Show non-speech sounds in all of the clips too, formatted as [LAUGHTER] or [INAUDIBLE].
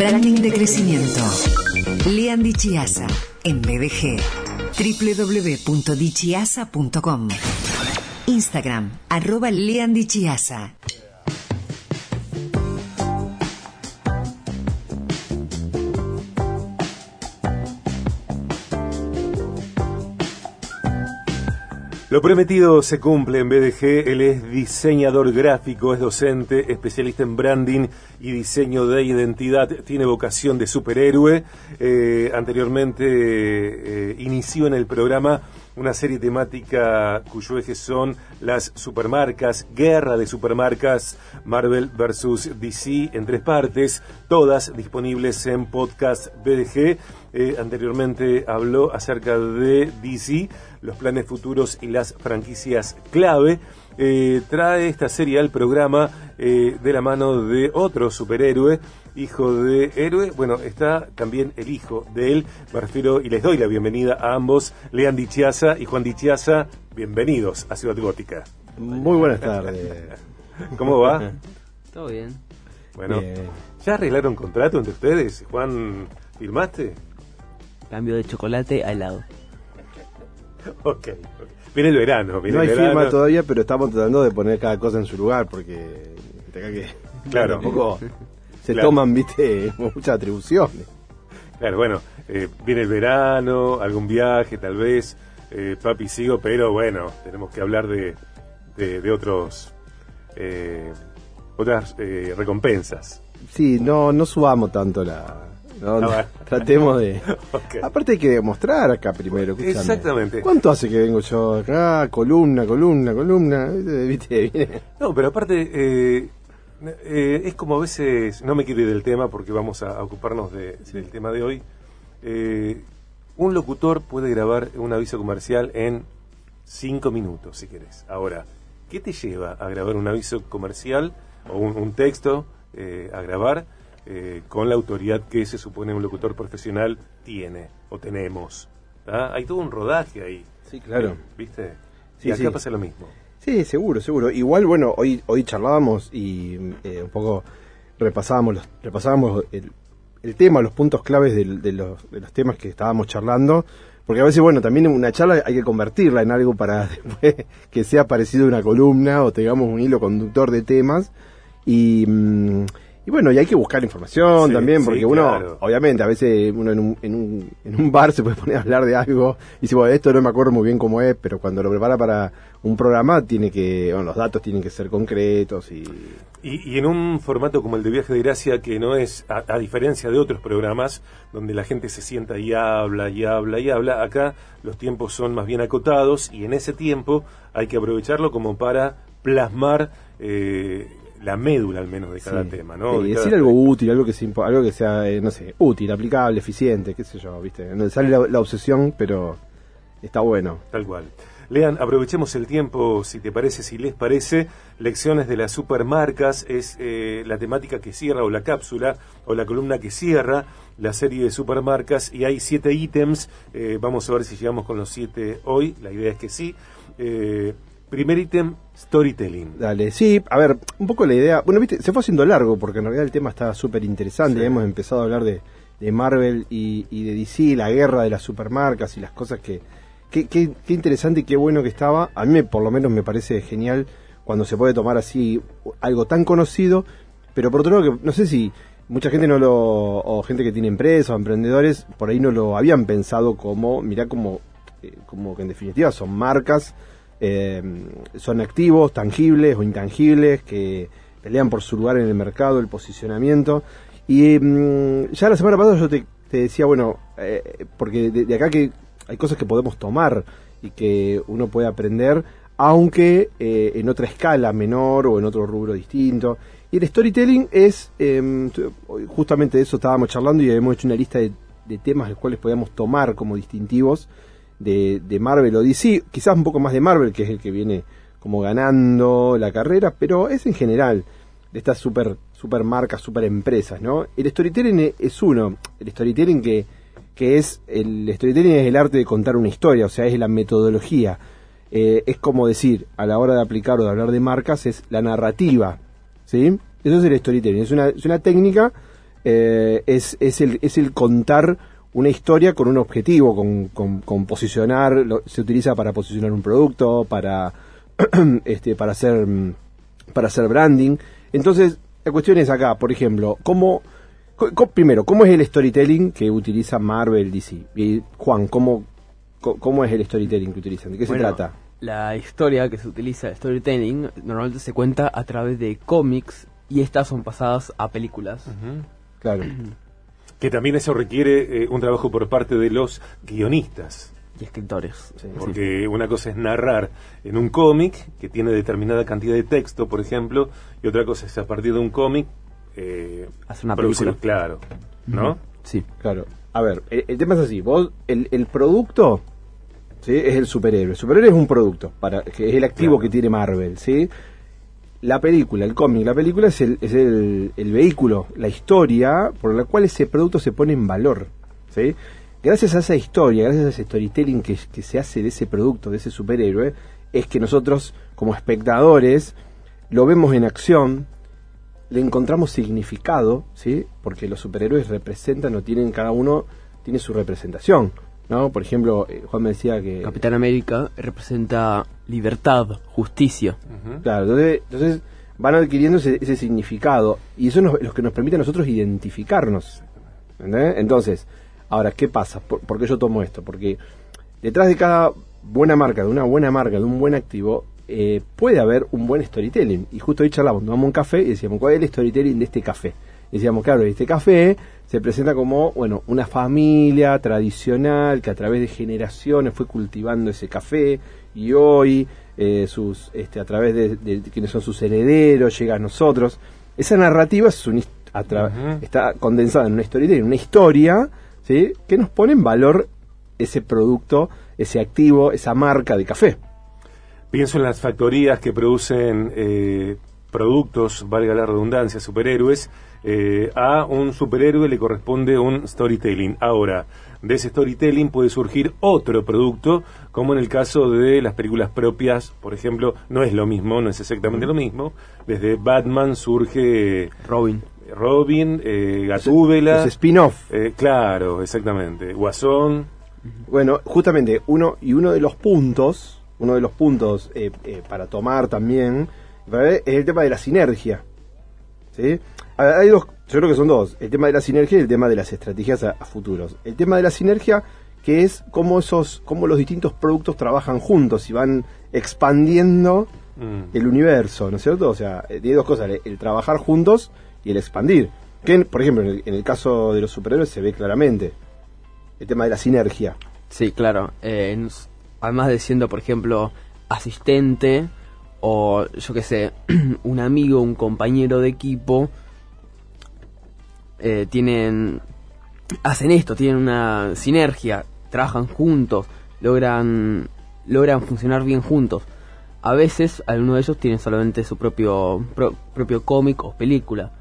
Branding de crecimiento. Lean Chiasa en BDG. www.dichiasa.com. Instagram, arroba Lean Chiasa. Lo prometido se cumple en BDG. Él es diseñador gráfico, es docente, especialista en branding y diseño de identidad. Tiene vocación de superhéroe. Eh, anteriormente eh, inició en el programa una serie temática cuyo eje son las supermarcas, guerra de supermarcas, Marvel versus DC en tres partes, todas disponibles en podcast BDG. Eh, anteriormente habló acerca de DC, los planes futuros y las franquicias clave. Eh, trae esta serie al programa eh, de la mano de otro superhéroe, hijo de héroe. Bueno, está también el hijo de él. Me refiero y les doy la bienvenida a ambos, Lean Dichiasa y Juan Dichiasa. Bienvenidos a Ciudad Gótica. Muy buenas tardes. [LAUGHS] ¿Cómo va? Todo bien. Bueno, ¿ya arreglaron contrato entre ustedes? Juan, ¿firmaste? Cambio de chocolate a helado. ok. Viene el verano. Viene no hay el verano. firma todavía, pero estamos tratando de poner cada cosa en su lugar porque que Claro. un poco [LAUGHS] se Claro. toman, viste, [LAUGHS] muchas atribuciones. Claro, bueno, eh, viene el verano, algún viaje tal vez, eh, papi sigo, pero bueno, tenemos que hablar de, de, de otros, eh, otras eh, recompensas. Sí, no, no subamos tanto la. No, Ah, no, bueno. [LAUGHS] tratemos de. [LAUGHS] Aparte hay que demostrar acá primero. escuchame. Exactamente. ¿Cuánto hace que vengo yo acá? Columna, columna, columna. ¿Viste? [LAUGHS] No, pero aparte, eh, eh, es como a veces, no me quiero ir del tema porque vamos a, ocuparnos de- del tema de hoy. Eh, un locutor puede grabar un aviso comercial en cinco minutos, si querés. Ahora, ¿qué te lleva a grabar un aviso comercial o un, un texto eh, a grabar eh, con la autoridad que se supone un locutor profesional tiene o tenemos? ¿tá? Hay todo un rodaje ahí. Sí, claro. ¿Viste? Sí, y acá sí. pasa lo mismo. Sí, seguro, seguro. Igual, bueno, hoy hoy charlábamos y eh, un poco repasábamos los, repasábamos el, el tema, los puntos claves del- de, los, de los temas que estábamos charlando. Porque a veces, bueno, también una charla hay que convertirla en algo para [LAUGHS] después que sea parecido a una columna o tengamos un hilo conductor de temas. Y, mm, y bueno, y hay que buscar información Sí, también, sí, porque uno, claro. obviamente, a veces uno en un, en, un, en un bar se puede [LAUGHS] poner a hablar de algo y dice, bueno, esto no me acuerdo muy bien cómo es, pero cuando lo prepara para un programa, tiene que, bueno, los datos tienen que ser concretos y... Y, y en un formato como el de Viaje de Gracia, que no es, a, a diferencia de otros programas, donde la gente se sienta y habla y habla y habla, acá los tiempos son más bien acotados y en ese tiempo hay que aprovecharlo como para plasmar eh, la médula al menos de cada Sí. tema, ¿no? De cada decir algo útil, algo que, se impo- algo que sea, eh, no sé, útil, aplicable, eficiente, qué sé yo, ¿viste? No sale la, la obsesión, pero está bueno. Tal cual. Lean, aprovechemos el tiempo, si te parece, si les parece. Lecciones de las supermarcas es eh, la temática que cierra, o la cápsula, o la columna que cierra la serie de supermarcas. Y hay siete ítems. eh, vamos a ver si llegamos con los siete hoy. La idea es que sí. Eh, primer ítem, storytelling. Dale, sí, a ver, un poco la idea, bueno, viste, se fue haciendo largo porque en realidad el tema está súper interesante, Sí. hemos empezado a hablar de, de Marvel y, y de DC, la guerra de las supermarcas y las cosas que, qué qué- qué interesante y qué bueno que estaba, a mí por lo menos me parece genial cuando se puede tomar así algo tan conocido, pero por otro lado que no sé si mucha gente no lo, o gente que tiene empresas o emprendedores, por ahí no lo habían pensado como, mirá como, eh, como que en definitiva son marcas eh, son activos, tangibles o intangibles, que pelean por su lugar en el mercado, el posicionamiento. Y mm, ya la semana pasada yo te, decía, bueno, eh, porque de, acá que hay cosas que podemos tomar y que uno puede aprender, aunque eh, en otra escala menor o en otro rubro distinto. Y el storytelling es, eh, justamente de eso estábamos charlando y hemos hecho una lista de, de temas los cuales podíamos tomar como distintivos de, de Marvel o DC, quizás un poco más de Marvel, que es el que viene como ganando la carrera, pero es en general de estas super, super marcas, super empresas, ¿no? El storytelling e- es uno, el storytelling que, que es, el storytelling es el arte de contar una historia, o sea, es la metodología. Eh, es como decir, a la hora de aplicar o de hablar de marcas, es la narrativa, ¿sí? Eso es el storytelling, es una, es una técnica eh, es, es, el, es el contar una historia con un objetivo, con, con, con posicionar, lo- se utiliza para posicionar un producto, para, [CLEARS THROAT] este, para hacer mm, para hacer branding. Entonces, la cuestión es acá, por ejemplo, ¿cómo, co- primero, ¿cómo es el storytelling que utiliza Marvel DC? Y Juan, ¿cómo, cómo es el storytelling que utilizan? ¿De qué Bueno, se trata? La historia que se utiliza, el storytelling, normalmente se cuenta a través de cómics y estas son pasadas a películas. Claro. [CLEARS THROAT] Que también eso requiere eh, un trabajo por parte de los guionistas. Y escritores. Sí. Porque una cosa es narrar en un cómic que tiene determinada cantidad de texto, por ejemplo, y otra cosa es a partir de un cómic eh, Hacer una producir- película. Claro, ¿no? Sí. Claro. A ver, el, el tema es así. Vos, el, el producto, ¿sí? Es el superhéroe. El superhéroe es un producto, para, que es el activo Claro. que tiene Marvel, ¿sí? La película, el cómic, la película es, el, es el, el vehículo, la historia por la cual ese producto se pone en valor, ¿sí? Gracias a esa historia, gracias a ese storytelling que, que se hace de ese producto, de ese superhéroe, es que nosotros, como espectadores, lo vemos en acción, le encontramos significado, ¿sí? Porque los superhéroes representan o tienen, cada uno tiene su representación, ¿no? Por ejemplo, eh, Juan me decía que... Capitán América representa libertad, justicia. Claro, entonces, entonces van adquiriendo ese, ese significado y eso es lo que nos permite a nosotros identificarnos. ¿entendés? Entonces, ahora, ¿qué pasa? ¿Por, por qué yo tomo esto? Porque detrás de cada buena marca, de una buena marca, de un buen activo, eh, puede haber un buen storytelling. Y justo hoy charlamos, tomamos un café y decíamos, ¿cuál es el storytelling de este café? Decíamos, claro, este café se presenta como, bueno, una familia tradicional que a través de generaciones fue cultivando ese café y hoy, eh, sus, este, a través de, de quienes son sus herederos, llega a nosotros. Esa narrativa es un a está condensada en una storytelling, una historia, ¿sí? Que nos pone en valor ese producto, ese activo, esa marca de café. Pienso en las factorías que producen eh, productos, valga la redundancia, superhéroes. Eh, a un superhéroe le corresponde un storytelling. Ahora, de ese storytelling puede surgir otro producto, como en el caso de las películas propias, por ejemplo, no es lo mismo, no es exactamente lo mismo. Desde Batman surge Robin. Robin, eh, Gatúbela. Spin-off. eh, claro, exactamente. Guasón. Bueno, justamente uno y uno de los puntos, uno de los puntos eh, eh, para tomar también, es el tema de la sinergia. ¿sí? A ver, hay dos, yo creo que son dos, el tema de la sinergia y el tema de las estrategias a, a futuros. El tema de la sinergia, que es cómo esos, cómo los distintos productos trabajan juntos y van expandiendo Mm. el universo, ¿no es cierto? O sea, eh, tiene dos cosas, el, el trabajar juntos y el expandir. Que, en- por ejemplo, en el, en el caso de los superhéroes se ve claramente el tema de la sinergia. Sí, claro. Eh, nos- además de siendo, por ejemplo, asistente o yo qué sé, [CLEARS THROAT] un amigo, un compañero de equipo, eh, tienen, hacen esto, tienen una sinergia, trabajan juntos, logran, logran funcionar bien juntos. A veces alguno de ellos tiene solamente su propio pro- propio cómic o película,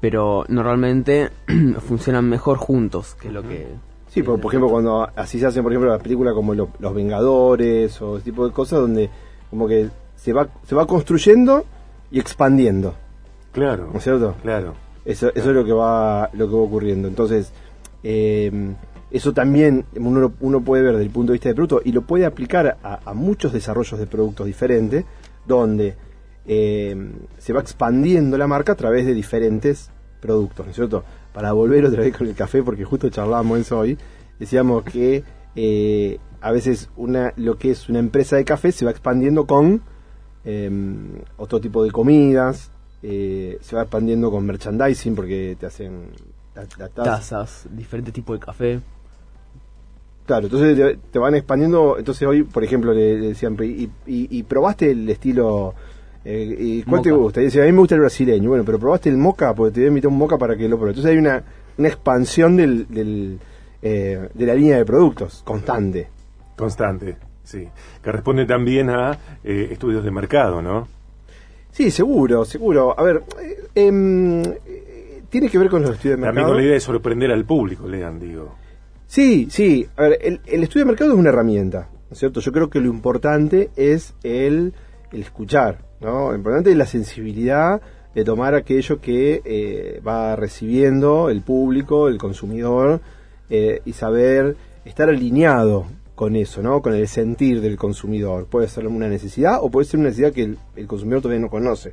pero normalmente [CLEARS THROAT] funcionan mejor juntos, que es lo que Sí, por, por ejemplo, cuando así se hacen, por ejemplo, las películas como Lo- Los Vengadores o ese tipo de cosas donde como que se va se va construyendo y expandiendo, Claro. ¿no es cierto? Claro. Eso, eso es lo que va lo que va ocurriendo. Entonces, eh, eso también uno, uno puede ver desde el punto de vista de producto y lo puede aplicar a, a muchos desarrollos de productos diferentes, donde eh, se va expandiendo la marca a través de diferentes productos, ¿no es cierto? Para volver otra vez con el café, porque justo charlábamos eso hoy, decíamos que eh, a veces una lo que es una empresa de café se va expandiendo con eh, otro tipo de comidas, eh, se va expandiendo con merchandising porque te hacen la, la taza. tazas, diferentes tipos de café. Claro, entonces te, te van expandiendo. Entonces hoy, por ejemplo, le, le decían, ¿y, y, y probaste el estilo? Eh, ¿y ¿Cuál te gusta? Y decía, a mí me gusta el brasileño. Bueno, pero probaste el moca, porque te voy a invitar un moca para que lo pruebes. Entonces hay una, una expansión del, del, eh, de la línea de productos constante. Constante, sí. Que responde también a eh, estudios de mercado, ¿no? Sí, seguro, seguro. A ver, eh, em, tiene que ver con los estudios de También mercado. con la idea de sorprender al público, lean, digo. Sí, sí. A ver, el, el estudio de mercado es una herramienta, ¿no es cierto? Yo creo que lo importante es el, el escuchar, ¿no? Lo importante es la sensibilidad de tomar aquello que eh, va recibiendo el público, el consumidor, eh, y saber estar alineado con eso, ¿no? Con el sentir del consumidor. Puede ser una necesidad o puede ser una necesidad que el, consumidor todavía no conoce.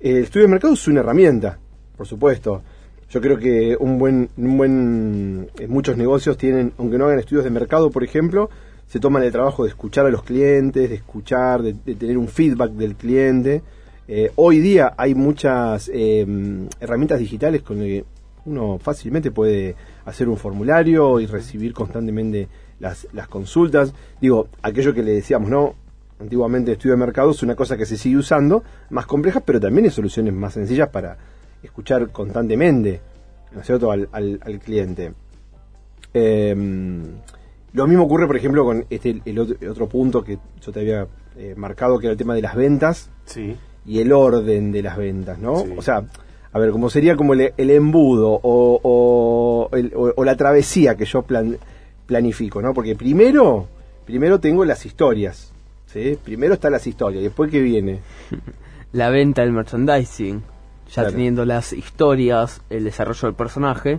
El estudio de mercado es una herramienta, por supuesto. Yo creo que un buen, un buen, eh, muchos negocios tienen, aunque no hagan estudios de mercado, por ejemplo, se toman el trabajo de escuchar a los clientes, de escuchar, de, de tener un feedback del cliente. Eh, hoy día hay muchas eh, herramientas digitales con las que uno fácilmente puede hacer un formulario y recibir constantemente las, las consultas. Digo, aquello que le decíamos, ¿no? Antiguamente estudio de mercado es una cosa que se sigue usando, más compleja, pero también hay soluciones más sencillas para escuchar constantemente, ¿no es cierto?, al, al, al cliente. Eh, lo mismo ocurre, por ejemplo, con este el otro, el otro punto que yo te había eh, marcado, que era el tema de las ventas Sí. y el orden de las ventas, ¿no? Sí. O sea, a ver, como sería como el, el embudo o, o, el- o- o la travesía que yo plan- planifico, ¿no? Porque primero, primero tengo las historias, ¿sí? Primero están las historias, y después ¿qué viene? [LAUGHS] La venta del merchandising, ya Claro. teniendo las historias, el desarrollo del personaje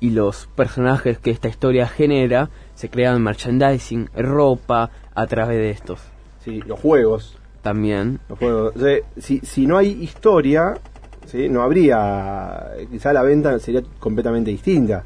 y los personajes que esta historia genera, se crean merchandising, ropa a través de estos Sí, los juegos. también. Los juegos. O sea, si, si no hay historia, ¿sí? no habría. Quizá la venta sería completamente distinta.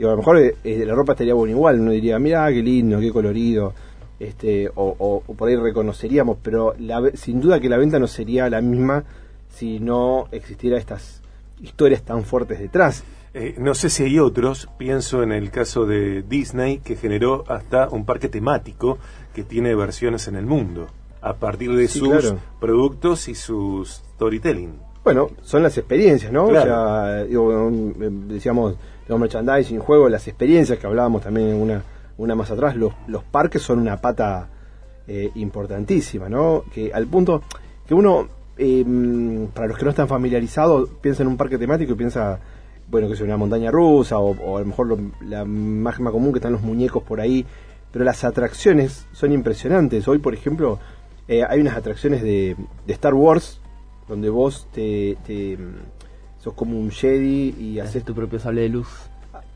Digo, a lo mejor eh, eh, la ropa estaría buena igual. Uno diría, mira qué lindo, qué colorido. este o, o- o por ahí reconoceríamos, pero la sin duda que la venta no sería la misma si no existiera estas historias tan fuertes detrás. Eh, no sé si hay otros, pienso en el caso de Disney, que generó hasta un parque temático que tiene versiones en el mundo, a partir de Sí, sus claro. productos y sus storytelling. Bueno, son las experiencias, ¿no? Claro. O sea, digo, eh, decíamos, los merchandising, juego, las experiencias que hablábamos también en una, una más atrás, los, los parques son una pata eh, importantísima, ¿no? Que al punto que uno, eh, para los que no están familiarizados, piensa en un parque temático y piensa, bueno, que es una montaña rusa o, o a lo mejor lo- la máxima común que están los muñecos por ahí, pero las atracciones son impresionantes. Hoy, por ejemplo, eh, hay unas atracciones de, de Star Wars donde vos te, te, sos como un Jedi y Haces tu propio sable de luz.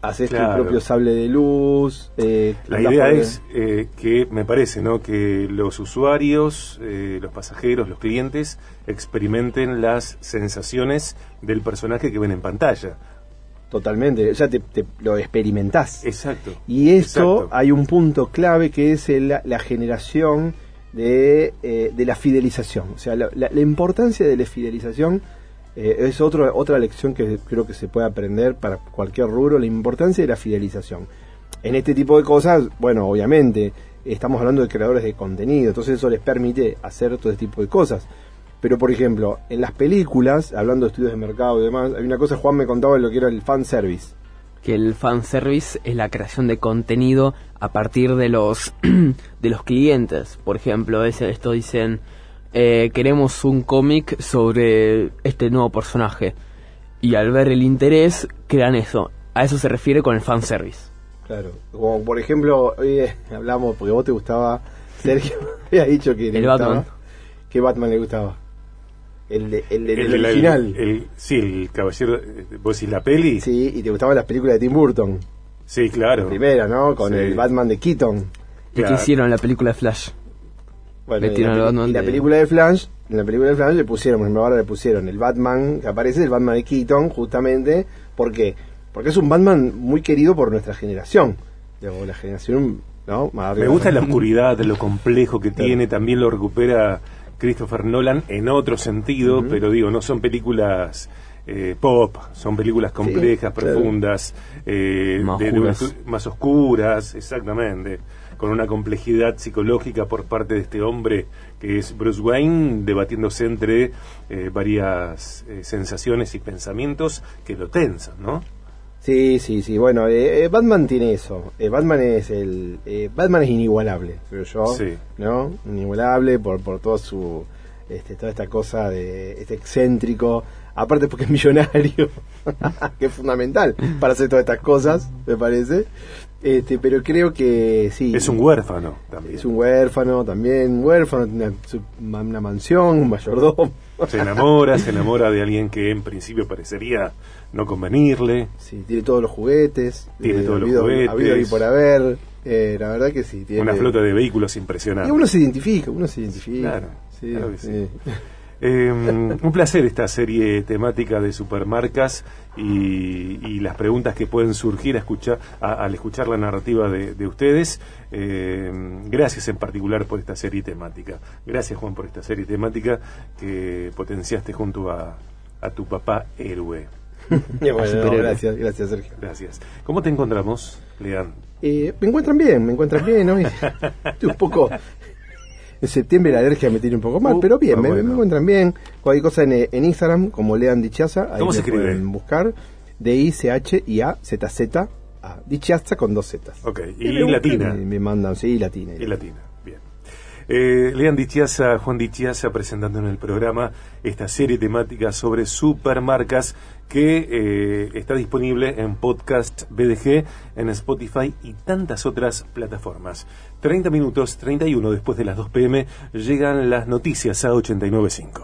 haces Claro. tu propio sable de luz. eh, La idea es eh, que, me parece, ¿no? que los usuarios, eh, los pasajeros, los clientes, experimenten las sensaciones del personaje que ven en pantalla. Totalmente, ya te, te- lo experimentás. Exacto. Y esto Exacto. hay un punto clave que es el- la generación de, eh, de la fidelización. O sea, la, la- la importancia de la fidelización eh, es otro, otra lección que creo que se puede aprender para cualquier rubro, la importancia de la fidelización. En este tipo de cosas, bueno, obviamente, estamos hablando de creadores de contenido, entonces eso les permite hacer todo este tipo de cosas. Pero, por ejemplo, en las películas, hablando de estudios de mercado y demás, hay una cosa, Juan me contaba lo que era el fan service. Que el fanservice es la creación de contenido a partir de los [CLEARS THROAT] de los clientes. Por ejemplo, es, esto dicen eh, queremos un cómic sobre este nuevo personaje y al ver el interés crean eso. A eso se refiere con el fanservice. Claro, como por ejemplo, hoy eh, hablamos, porque vos te gustaba, Sergio [LAUGHS] había dicho que le El gustaba. Batman. ¿Qué Batman le gustaba? El, de- el, del El de la- original. el- sí, el caballero. eh, ¿Vos decís la peli? Sí, y te gustaban las películas de Tim Burton. Sí, claro. La primera, ¿no? Con Sí. el Batman de Keaton. ¿Y Claro. qué hicieron en la película de Flash? Bueno, y Metieron la, y la de- película de Flash, en la película de Flash le pusieron, por ejemplo, ahora le pusieron el Batman que aparece, el Batman de Keaton, justamente, ¿por qué? Porque es un Batman muy querido por nuestra generación. Digo, la generación, ¿no? Más Me gusta la [LAUGHS] oscuridad, lo complejo que tiene, también lo recupera Christopher Nolan en otro sentido, pero digo, no son películas eh, pop, son películas complejas, profundas, eh, Más de- oscuras. más oscuras, exactamente, con una complejidad psicológica por parte de este hombre que es Bruce Wayne, debatiéndose entre eh, varias eh, sensaciones y pensamientos que lo tensan, ¿no? Sí, sí, sí. Bueno, eh, eh, Batman tiene eso. Eh, Batman es el eh, Batman es inigualable, creo yo. Sí. ¿No? Inigualable por por todo su este, toda esta cosa de este excéntrico, aparte porque es millonario, [LAUGHS] que es fundamental para hacer todas estas cosas, me parece. Este, pero creo que sí. Es un huérfano también. Es un huérfano también, un huérfano, tiene una, una mansión, un mayordomo. Se enamora, se enamora de alguien que en principio parecería no convenirle. Sí, tiene todos los juguetes. Tiene eh, todos los habido- juguetes. habido y por haber. eh, la verdad que sí. Tiene, Una flota de vehículos Y impresionante. uno se identifica, uno se identifica. Claro, sí, claro que sí. sí. Eh, un placer esta serie temática de supermarcas y, y las preguntas que pueden surgir a escuchar, a- al escuchar la narrativa de, de ustedes. Eh, gracias en particular por esta serie temática. Gracias Juan por esta serie temática que potenciaste junto a, a tu papá héroe. [LAUGHS] Bueno, no, superhéroe. gracias, gracias Sergio. Gracias. ¿Cómo te encontramos, Lean? Eh, me encuentran bien, me encuentran bien, ¿no? [LAUGHS] Estoy un poco... En septiembre la alergia me tiene un poco mal, Uh, pero bien, ah, me, bueno. me encuentran bien. Cualquier cosa en, eh, en Instagram, como Lean Dichaza, ahí ¿Cómo me se escribe? pueden buscar. D-I-C-H-I-A-Z-Z, a Dichaza con dos Z. Ok, y latina. Me, me mandan, sí, latina. Y latina. Eh, Lean Dichiasa, Juan Dichiasa presentando en el programa esta serie temática sobre supermarcas que eh, está disponible en podcast BDG, en Spotify y tantas otras plataformas. 30 minutos, 31 después de las 2 pm, llegan las noticias a 89.5.